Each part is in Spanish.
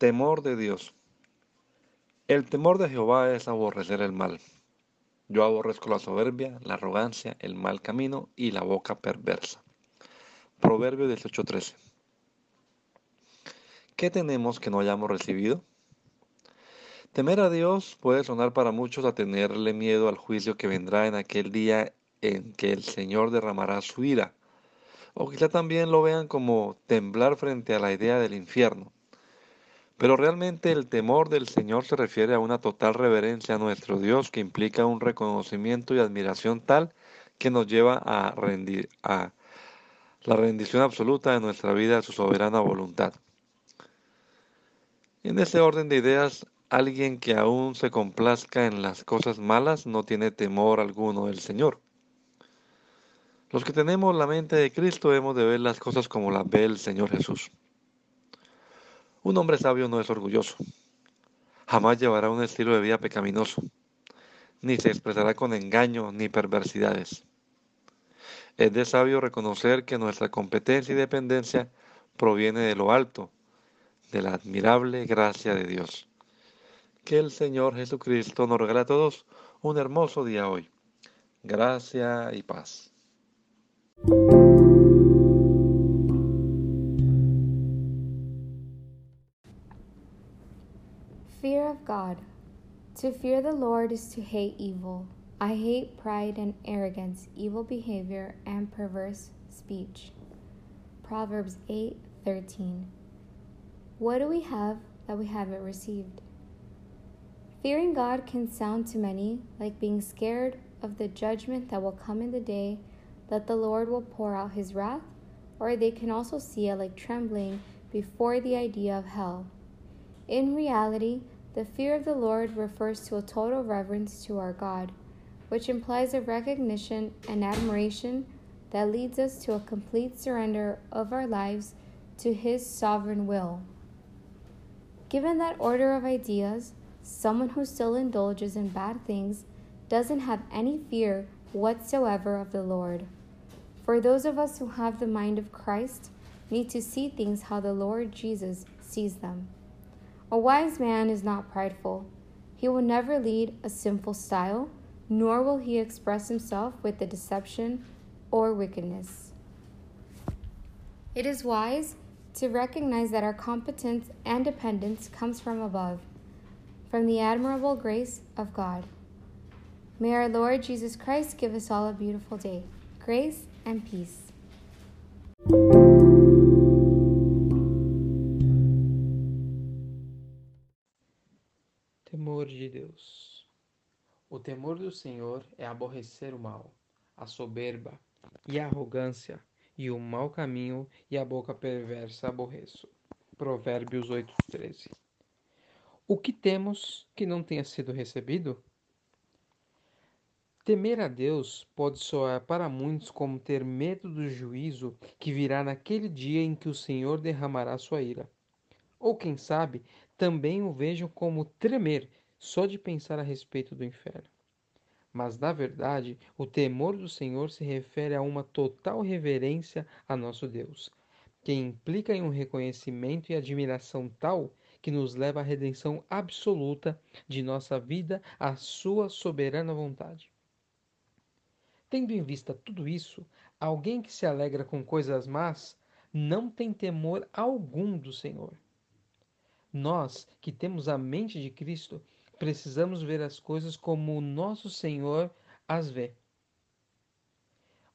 Temor de Dios. El temor de Jehová es aborrecer el mal. Yo aborrezco la soberbia, la arrogancia, el mal camino y la boca perversa. Proverbio 18:13. ¿Qué tenemos que no hayamos recibido? Temer a Dios puede sonar para muchos a tenerle miedo al juicio que vendrá en aquel día en que el Señor derramará su ira. O quizá también lo vean como temblar frente a la idea del infierno. Pero realmente el temor del Señor se refiere a una total reverencia a nuestro Dios que implica un reconocimiento y admiración tal que nos lleva a, rendir, a la rendición absoluta de nuestra vida a su soberana voluntad. En ese orden de ideas, alguien que aún se complazca en las cosas malas no tiene temor alguno del Señor. Los que tenemos la mente de Cristo hemos de ver las cosas como las ve el Señor Jesús. Un hombre sabio no es orgulloso. Jamás llevará un estilo de vida pecaminoso, ni se expresará con engaño ni perversidades. Es de sabio reconocer que nuestra competencia y dependencia proviene de lo alto, de la admirable gracia de Dios. Que el Señor Jesucristo nos regale a todos un hermoso día hoy. Gracia y paz. Fear of God. To fear the Lord is to hate evil. I hate pride and arrogance, evil behavior, and perverse speech. Proverbs 8:13. What do we have that we haven't received? Fearing God can sound to many like being scared of the judgment that will come in the day that the Lord will pour out his wrath, or they can also see it like trembling before the idea of hell. In reality, the fear of the Lord refers to a total reverence to our God, which implies a recognition and admiration that leads us to a complete surrender of our lives to His sovereign will. Given that order of ideas, someone who still indulges in bad things doesn't have any fear whatsoever of the Lord. For those of us who have the mind of Christ need to see things how the Lord Jesus sees them. A wise man is not prideful. He will never lead a sinful style, nor will he express himself with the deception or wickedness. It is wise to recognize that our competence and dependence comes from above, from the admirable grace of God. May our Lord Jesus Christ give us all a beautiful day, grace and peace. Deus. O temor do Senhor é aborrecer o mal, a soberba e a arrogância, e o mau caminho e a boca perversa aborreço. Provérbios 8:13. O que temos que não tenha sido recebido? Temer a Deus pode soar para muitos como ter medo do juízo que virá naquele dia em que o Senhor derramará sua ira. Ou quem sabe, também o vejam como tremer só de pensar a respeito do inferno. Mas, na verdade, o temor do Senhor se refere a uma total reverência a nosso Deus, que implica em um reconhecimento e admiração tal que nos leva à redenção absoluta de nossa vida à sua soberana vontade. Tendo em vista tudo isso, alguém que se alegra com coisas más não tem temor algum do Senhor. Nós, que temos a mente de Cristo, precisamos ver as coisas como o nosso Senhor as vê.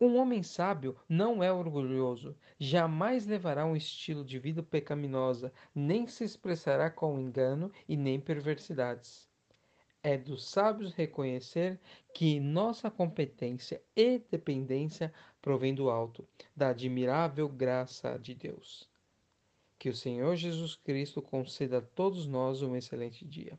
Um homem sábio não é orgulhoso, jamais levará um estilo de vida pecaminosa, nem se expressará com engano e nem perversidades. É dos sábios reconhecer que nossa competência e dependência provém do alto, da admirável graça de Deus. Que o Senhor Jesus Cristo conceda a todos nós um excelente dia.